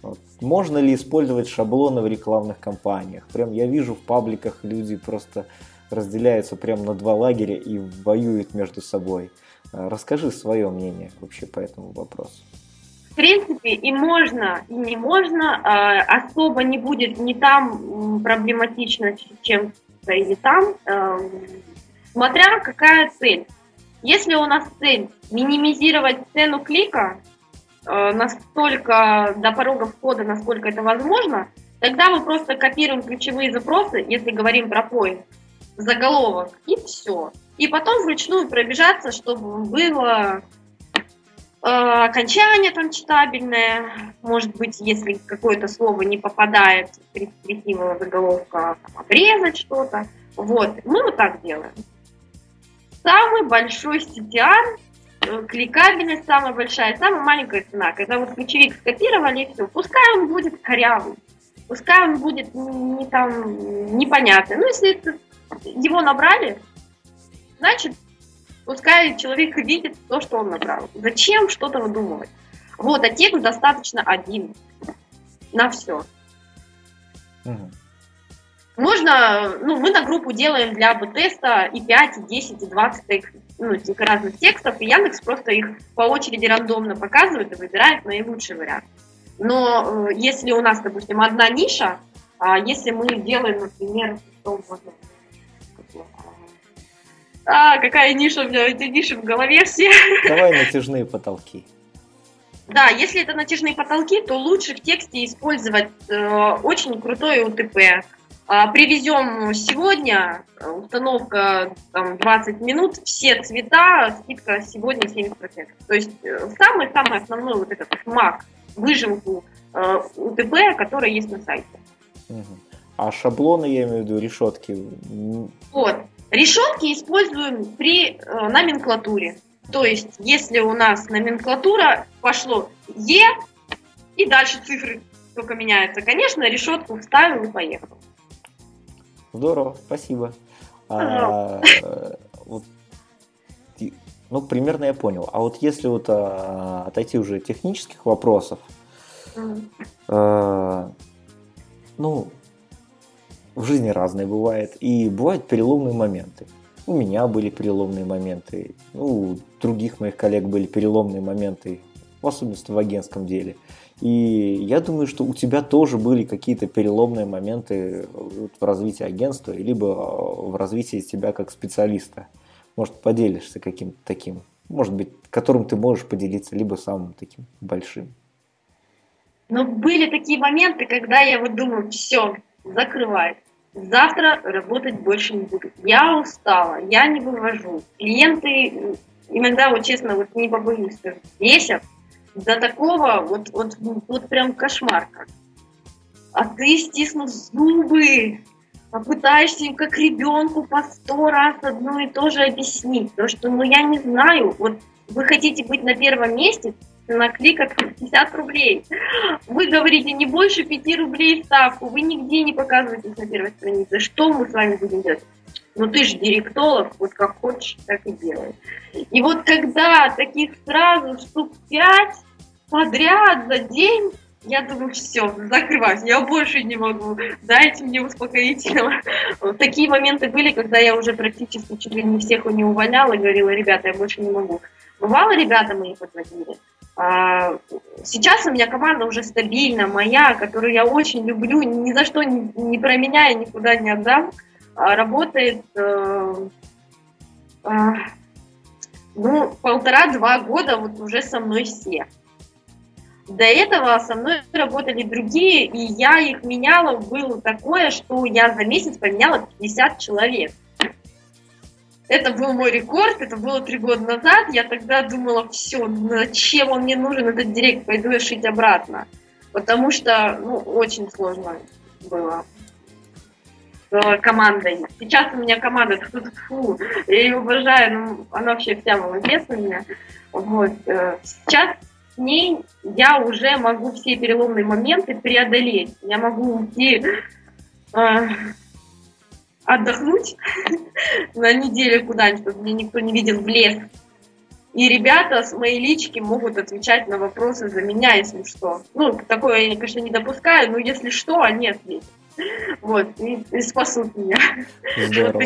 вот. Можно ли использовать шаблоны в рекламных кампаниях? Прям я вижу в пабликах люди просто разделяются прям на два лагеря и воюют между собой. Э, расскажи свое мнение вообще по этому вопросу. В принципе, и можно, и не можно. Особо не будет ни там проблематично, чем-то, или там смотря какая цель. Если у нас цель минимизировать цену клика э, настолько до порога входа, насколько это возможно, тогда мы просто копируем ключевые запросы, если говорим про поиск, заголовок, и все. И потом вручную пробежаться, чтобы было э, окончание там читабельное, может быть, если какое-то слово не попадает красивого заголовка, обрезать что-то. Вот, мы вот так делаем самый большой CTR, э, кликабельность самая большая, самая маленькая цена. Когда вот ключевик скопировали все, пускай он будет корявый, пускай он будет не там непонятный. Ну, если это, его набрали, значит, пускай человек видит то, что он набрал. Зачем что-то выдумывать? Вот, а текст достаточно один на все. Угу. Можно, ну, мы на группу делаем для АБ-теста и 5, и 10, и 20 ну, этих разных текстов, и Яндекс просто их по очереди рандомно показывает и выбирает наилучший вариант. Но э, если у нас, допустим, одна ниша, а если мы делаем, например, что можно, а, какая ниша у меня, эти ниши в голове все. Давай натяжные потолки. Да, если это натяжные потолки, то лучше в тексте использовать э, очень крутое УТП. А, привезем сегодня, установка там, 20 минут, все цвета, скидка сегодня 70%. То есть самый-самый э, основной вот этот маг, выжимку э, УТП, которая есть на сайте. А шаблоны, я имею в виду, решетки? Вот. Решетки используем при э, номенклатуре. То есть, если у нас номенклатура пошло Е, и дальше цифры только меняются, конечно, решетку вставил и поехал. Здорово, спасибо. А, вот, ну, примерно я понял. А вот если вот а, отойти уже от технических вопросов, а, ну, в жизни разные бывает. И бывают переломные моменты. У меня были переломные моменты, ну, у других моих коллег были переломные моменты, в особенности в агентском деле. И я думаю, что у тебя тоже были какие-то переломные моменты в развитии агентства, либо в развитии тебя как специалиста. Может, поделишься каким-то таким, может быть, которым ты можешь поделиться, либо самым таким большим. Но были такие моменты, когда я вот думаю, все, закрывай. Завтра работать больше не буду. Я устала, я не вывожу. Клиенты иногда, вот честно, вот не побоюсь бесят до такого, вот, вот, вот прям кошмар как. А ты, стиснув зубы, попытаешься им как ребенку по сто раз одно и то же объяснить. То, что, ну, я не знаю, вот вы хотите быть на первом месте, на кликах 50 рублей. Вы говорите не больше 5 рублей ставку, вы нигде не показываетесь на первой странице. Что мы с вами будем делать? Ну ты же директолог, вот как хочешь, так и делай. И вот когда таких сразу штук 5 подряд за день, я думаю, все, закрываюсь, я больше не могу, дайте мне успокоительного. Такие моменты были, когда я уже практически чуть ли не всех не увольняла и говорила, ребята, я больше не могу. Бывало, ребята мои подводили, сейчас у меня команда уже стабильна, моя, которую я очень люблю, ни за что не, не променяю, никуда не отдам. А, работает э, э, ну, полтора-два года вот уже со мной все. До этого со мной работали другие, и я их меняла. Было такое, что я за месяц поменяла 50 человек. Это был мой рекорд, это было три года назад. Я тогда думала, все, зачем он мне нужен, этот директ, пойду я шить обратно. Потому что, ну, очень сложно было с командой. Сейчас у меня команда, фу, фу, я ее обожаю, ну, она вообще вся молодец у меня. Вот. Э, сейчас с ней я уже могу все переломные моменты преодолеть. Я могу уйти э, отдохнуть [LAUGHS] на неделю куда-нибудь, чтобы меня никто не видел в лес. И ребята с моей лички могут отвечать на вопросы за меня, если что. Ну, такое я, конечно, не допускаю, но если что, они ответят. [LAUGHS] Вот, и, и спасут меня. [LAUGHS] Здорово.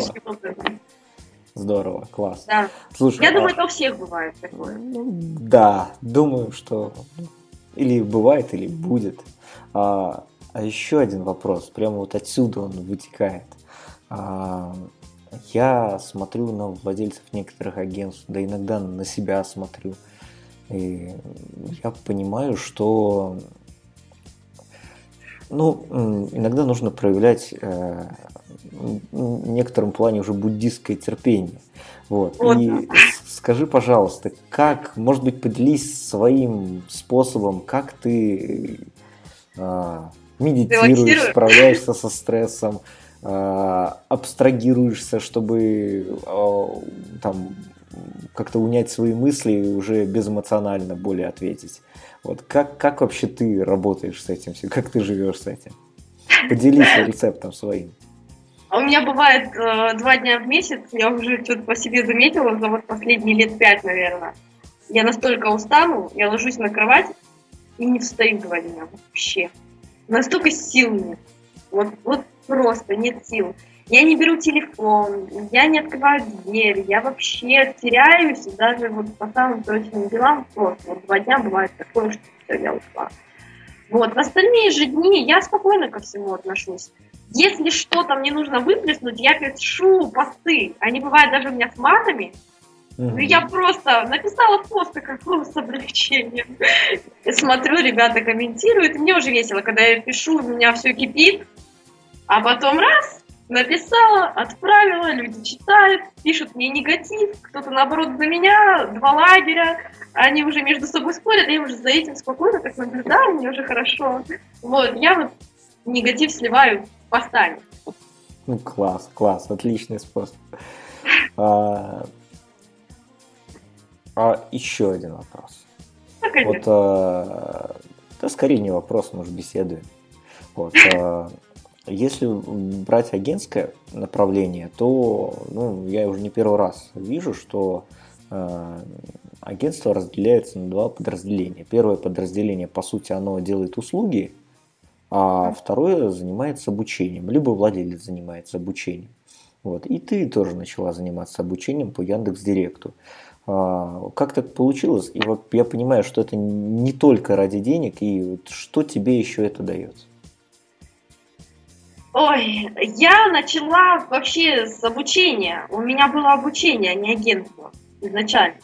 Здорово, класс. Да. Слушай, я а... думаю, это у всех бывает такое. Ну, да, думаю, что или бывает, или будет. А, а еще один вопрос, прямо вот отсюда он вытекает. А, я смотрю на владельцев некоторых агентств, да иногда на себя смотрю. И я понимаю, что ну, иногда нужно проявлять э, в некотором плане уже буддистское терпение. Вот. вот. И скажи, пожалуйста, как, может быть, поделись своим способом, как ты э, медитируешь, справляешься со стрессом, абстрагируешься, чтобы э, там как-то унять свои мысли и уже безэмоционально более ответить. Вот как, как вообще ты работаешь с этим, как ты живешь с этим? Поделись [LAUGHS] рецептом своим. А у меня бывает э, два дня в месяц, я уже что-то по себе заметила за вот последние лет пять, наверное. Я настолько устану, я ложусь на кровать и не встаю два дня вообще. Настолько сил нет. Вот, вот просто нет сил. Я не беру телефон, я не открываю дверь, я вообще теряюсь, даже вот по самым точным делам просто. Вот два дня бывает такое, что все, я ушла. Вот, в остальные же дни я спокойно ко всему отношусь. Если что-то мне нужно выплеснуть, я пишу посты. Они бывают даже у меня с матами. Mm-hmm. Я просто написала пост какого с облегчением. Смотрю, ребята комментируют. Мне уже весело, когда я пишу, у меня все кипит. А потом раз, написала, отправила, люди читают, пишут мне негатив, кто-то наоборот за меня, два лагеря, они уже между собой спорят, я уже за этим спокойно так наблюдаю, мне уже хорошо. Вот, я вот негатив сливаю постами. Ну, класс, класс, отличный способ. А, а еще один вопрос. Ну, вот, а, да, скорее не вопрос, может, беседуем. Вот, а, если брать агентское направление, то ну, я уже не первый раз вижу, что э, агентство разделяется на два подразделения. Первое подразделение, по сути, оно делает услуги, а второе занимается обучением, либо владелец занимается обучением. Вот. И ты тоже начала заниматься обучением по Яндекс Директу. А, как так получилось? И вот я понимаю, что это не только ради денег, и вот что тебе еще это дает? Ой, я начала вообще с обучения. У меня было обучение, а не агентство изначально.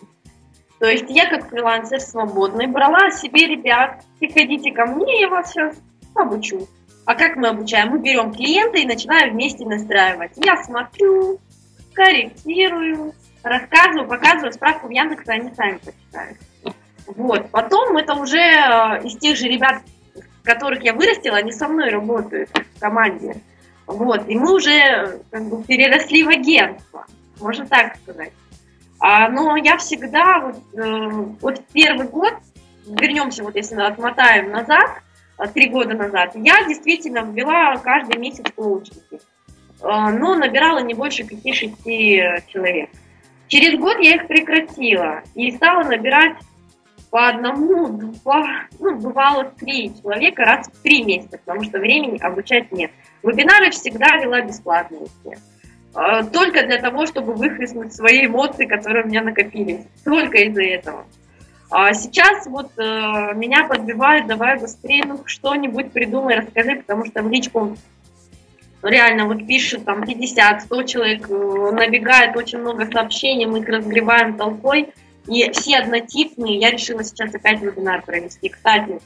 То есть я как фрилансер свободный брала себе ребят, приходите ко мне, я вас сейчас обучу. А как мы обучаем? Мы берем клиента и начинаем вместе настраивать. Я смотрю, корректирую, рассказываю, показываю, справку в Яндексе они сами почитают. Вот. Потом это уже э, из тех же ребят, которых я вырастила, они со мной работают в команде. Вот, и мы уже как бы переросли в агентство, можно так сказать. А, но я всегда, вот, э, вот первый год, вернемся, вот если отмотаем назад, э, три года назад, я действительно ввела каждый месяц коучинги, э, но набирала не больше 5-6 человек. Через год я их прекратила и стала набирать по одному, два, ну, бывало три человека раз в три месяца, потому что времени обучать нет. Вебинары всегда вела бесплатно все. А, только для того, чтобы выхлестнуть свои эмоции, которые у меня накопились. Только из-за этого. А сейчас вот э, меня подбивают, давай быстрее, ну что-нибудь придумай, расскажи, потому что в личку реально вот пишет там 50-100 человек, э, набегает очень много сообщений, мы их разгребаем толпой. И все однотипные. Я решила сейчас опять вебинар провести. Кстати,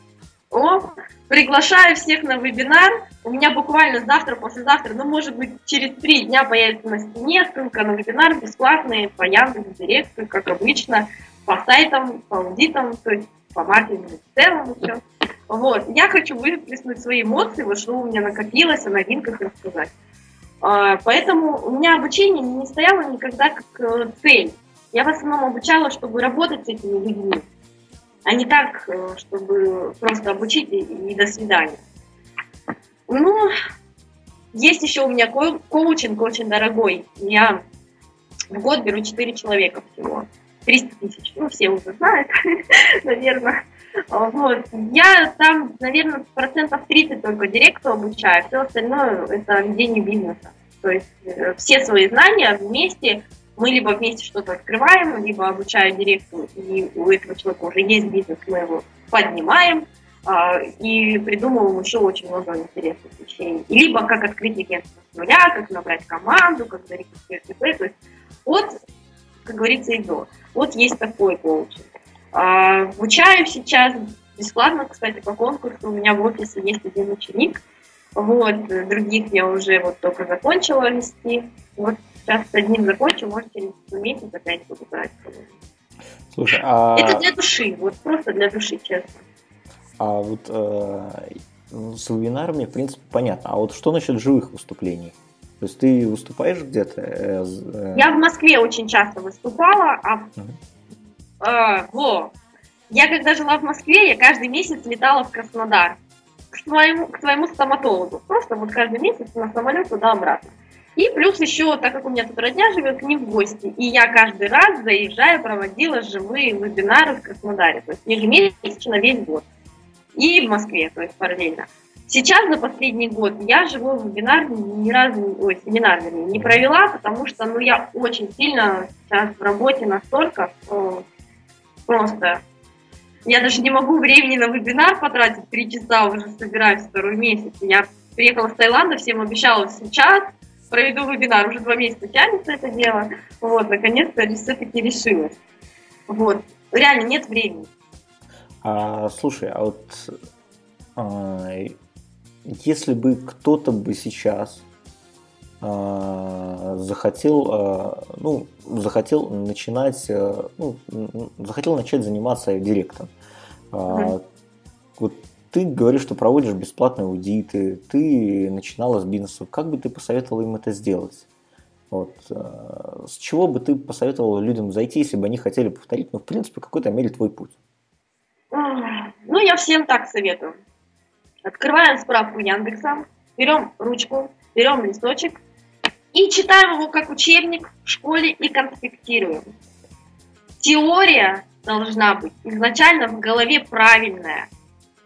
о, приглашаю всех на вебинар. У меня буквально завтра, послезавтра, ну, может быть, через три дня появится на стене ссылка на вебинар бесплатный по Яндекс Директу, как обычно, по сайтам, по аудитам, то есть по маркетингу в целом все. Вот. Я хочу выплеснуть свои эмоции, вот что у меня накопилось, о новинках рассказать. А, поэтому у меня обучение не стояло никогда как э, цель. Я в основном обучала, чтобы работать с этими людьми, а не так, э, чтобы просто обучить и, до свидания. Ну, есть еще у меня ко- коучинг очень дорогой. Я в год беру 4 человека всего. 300 тысяч. Ну, все уже знают, [LAUGHS] наверное. Вот. Я там, наверное, процентов 30 только директу обучаю, все остальное это ведение бизнеса. То есть э, все свои знания вместе мы либо вместе что-то открываем, либо обучаю директу, и у этого человека уже есть бизнес, мы его поднимаем, а, и придумываем еще очень много интересных вещей. Либо как открыть агентство с нуля, как набрать команду, как зарегистрировать ИП, то есть от, как говорится, и до. Вот есть такой коучинг. А, обучаю сейчас бесплатно, кстати, по конкурсу. У меня в офисе есть один ученик. Вот, других я уже вот только закончила вести. Вот Сейчас с одним закончу, может, через месяц опять буду брать. Слушай, а... Это для души, вот просто для души, честно. А вот э, ну, с вебинарами, в принципе, понятно. А вот что насчет живых выступлений? То есть ты выступаешь где-то? Э, э... Я в Москве очень часто выступала, а uh-huh. Э, во. Я когда жила в Москве, я каждый месяц летала в Краснодар к твоему, к твоему стоматологу. Просто вот каждый месяц на самолет туда-обратно. И плюс еще, так как у меня тут родня живет, к ним в гости. И я каждый раз, заезжая, проводила живые вебинары в Краснодаре. То есть ежемесячно весь год. И в Москве, то есть параллельно. Сейчас за последний год я живой вебинар ни разу, ой, семинар не провела, потому что ну, я очень сильно сейчас в работе настолько, что просто я даже не могу времени на вебинар потратить, три часа уже собираюсь второй месяц. Я приехала с Таиланда, всем обещала сейчас, проведу вебинар, уже два месяца тянется это дело. Вот, наконец-то все-таки решилась. Вот, реально нет времени. А, слушай, а вот а, если бы кто-то бы сейчас захотел, э, ну, захотел начинать, э, ну, захотел начать заниматься директом. Mm-hmm. Вот ты говоришь, что проводишь бесплатные аудиты, ты начинала с бизнесов. Как бы ты посоветовала им это сделать? Вот. С чего бы ты посоветовала людям зайти, если бы они хотели повторить, ну, в принципе, в какой-то мере твой путь? Ну, я всем так советую. Открываем справку Яндекса, берем ручку, берем листочек и читаем его как учебник в школе и конспектируем. Теория должна быть изначально в голове правильная,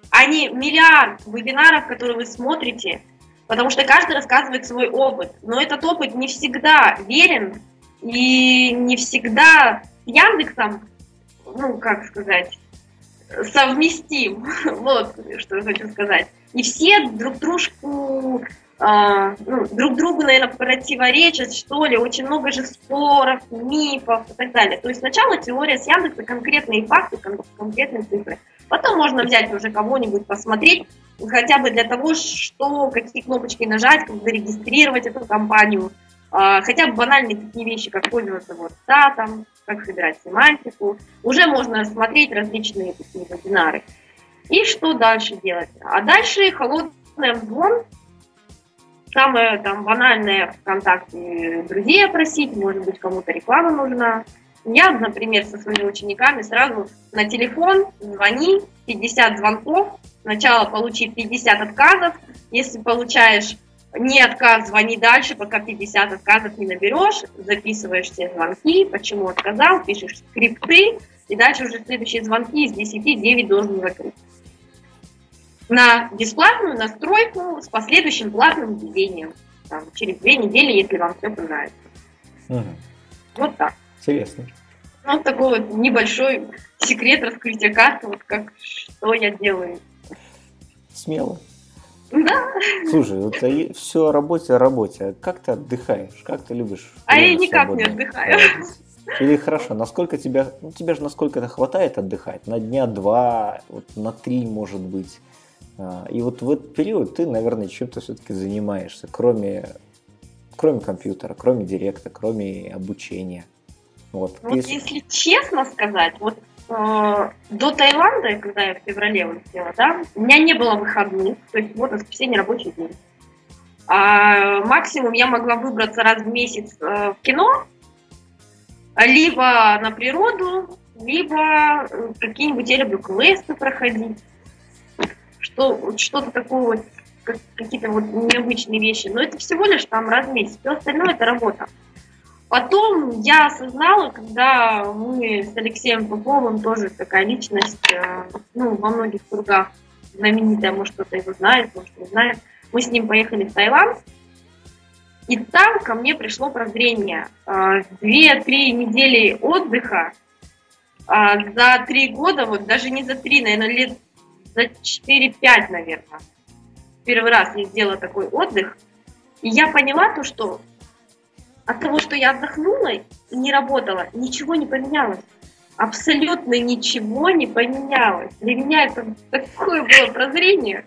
а не миллиард вебинаров, которые вы смотрите, потому что каждый рассказывает свой опыт. Но этот опыт не всегда верен и не всегда с Яндексом, ну, как сказать, совместим. [LAUGHS] Вот что я хочу сказать. И все друг дружку Uh, ну, друг другу, наверное, противоречат, что ли, очень много же споров, мифов и так далее. То есть сначала теория с Яндекса, конкретные факты, конкретные цифры. Потом можно взять уже кого-нибудь, посмотреть, хотя бы для того, что, какие кнопочки нажать, как зарегистрировать эту компанию, uh, хотя бы банальные такие вещи, как пользоваться вот статом, как собирать семантику. Уже можно рассмотреть различные такие вебинары. И что дальше делать? А дальше холодный обзвон. Самое там банальное ВКонтакте друзей опросить, может быть, кому-то реклама нужна. Я, например, со своими учениками сразу на телефон звони, 50 звонков, сначала получи 50 отказов. Если получаешь не отказ, звони дальше, пока 50 отказов не наберешь, записываешь все звонки, почему отказал, пишешь скрипты, и дальше уже следующие звонки из 10 9 должен закрыть. На бесплатную настройку с последующим платным введением. Там, через две недели, если вам все понравится. Угу. Вот так. Интересно. Ну, вот такой вот небольшой секрет раскрытия карты, вот как что я делаю. Смело. Да. Слушай, вот все о работе, о работе. А как ты отдыхаешь? Как ты любишь? А я никак свободно? не отдыхаю. Или хорошо, насколько тебя, ну тебе же насколько это хватает отдыхать? На дня два, вот на три, может быть. А, и вот в этот период ты, наверное, чем-то все-таки занимаешься, кроме, кроме компьютера, кроме директа, кроме обучения. Вот, вот если... если честно сказать, вот Э, до Таиланда, когда я в феврале улетела, да, у меня не было выходных, то есть вот воскресенье рабочий день. А максимум я могла выбраться раз в месяц э, в кино, либо на природу, либо э, какие-нибудь, я люблю квесты проходить, что, что-то такое вот, какие-то вот необычные вещи. Но это всего лишь там раз в месяц, все остальное это работа. Потом я осознала, когда мы с Алексеем Поповым, тоже такая личность, э, ну, во многих кругах знаменитая, может, кто-то его знает, может, не знает, мы с ним поехали в Таиланд, и там ко мне пришло прозрение. Э, две-три недели отдыха а за три года, вот даже не за три, наверное, лет за четыре-пять, наверное. Первый раз я сделала такой отдых. И я поняла то, что от того, что я отдохнула и не работала, ничего не поменялось. Абсолютно ничего не поменялось. Для меня это такое было прозрение.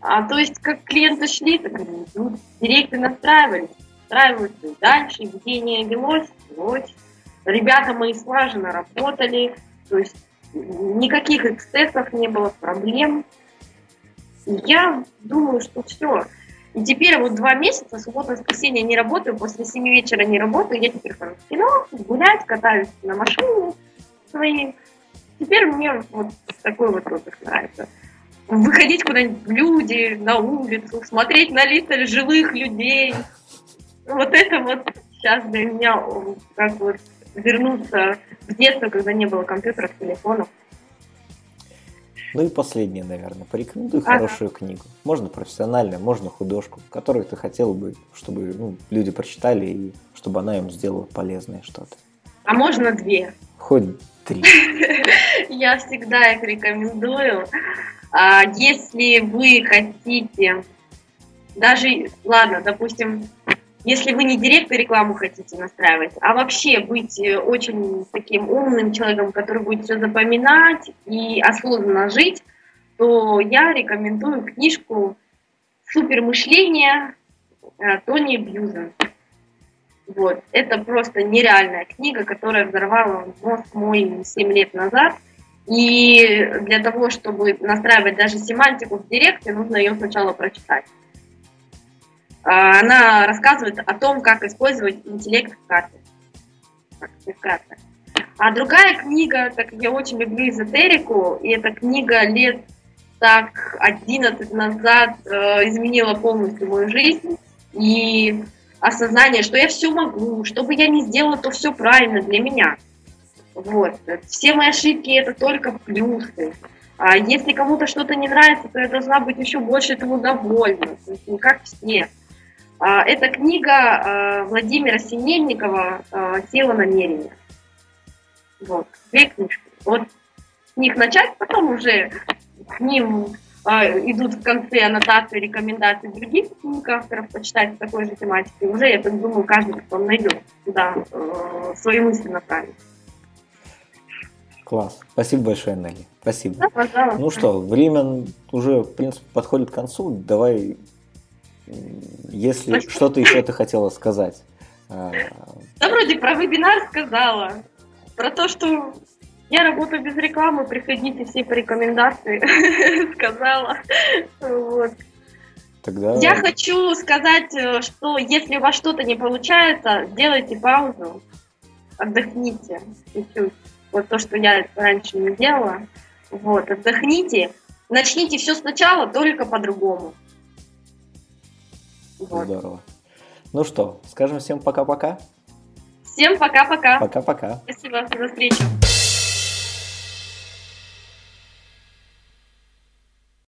А, то есть, как клиенты шли, так ну, директы настраивались, настраиваются и дальше, ведение велось, велось. Ребята мои слаженно работали, то есть никаких эксцессов не было, проблем. Я думаю, что все. И теперь вот два месяца, суббота, воскресенье не работаю, после семи вечера не работаю, я теперь хожу в кино, гулять, катаюсь на машине своей. Теперь мне вот такой вот отдых нравится. Выходить куда-нибудь в люди, на улицу, смотреть на лица живых людей. Вот это вот сейчас для меня как вот вернуться в детство, когда не было компьютеров, телефонов. Ну и последнее, наверное. Порекомендуй ага. хорошую книгу. Можно профессиональную, можно художку, которую ты хотел бы, чтобы ну, люди прочитали и чтобы она им сделала полезное что-то. А можно две? Хоть три. [LAUGHS] Я всегда их рекомендую. А если вы хотите, даже, ладно, допустим, если вы не директор рекламу хотите настраивать, а вообще быть э, очень таким умным человеком, который будет все запоминать и осознанно жить, то я рекомендую книжку «Супер мышление» э, Тони Бьюзен. Вот. Это просто нереальная книга, которая взорвала мозг мой 7 лет назад. И для того, чтобы настраивать даже семантику в директе, нужно ее сначала прочитать. А, она рассказывает о том, как использовать интеллект в карте. А другая книга, так я очень люблю эзотерику, и эта книга лет так 11 назад э, изменила полностью мою жизнь. И осознание, что я все могу, что бы я ни сделала, то все правильно для меня. Вот. Все мои ошибки это только плюсы. А если кому-то что-то не нравится, то я должна быть еще больше этому довольна. То не как все. А, это книга а, Владимира Синельникова «Тело намерения». Вот, две книжки. Вот с них начать, потом уже к ним а, идут в конце аннотации, рекомендации других книг авторов почитать в такой же тематике. Уже, я так думаю, каждый потом найдет куда э, свои мысли направить. Класс. Спасибо большое, Нелли. Спасибо. Да, пожалуйста. Ну что, время уже, в принципе, подходит к концу. Давай если что-то еще ты хотела сказать. А, да, вроде про вебинар сказала. Про то, что я работаю без рекламы, приходите все по рекомендации, [LAUGHS] сказала. Вот. Тогда... Я хочу сказать, э, что если у вас что-то не получается, сделайте паузу, отдохните чуть-чуть. Вот то, что я раньше не делала. Вот, отдохните, начните все сначала, только по-другому. Вот. Здорово. Ну что, скажем всем пока-пока. Всем пока-пока. Пока-пока. Спасибо за встречу.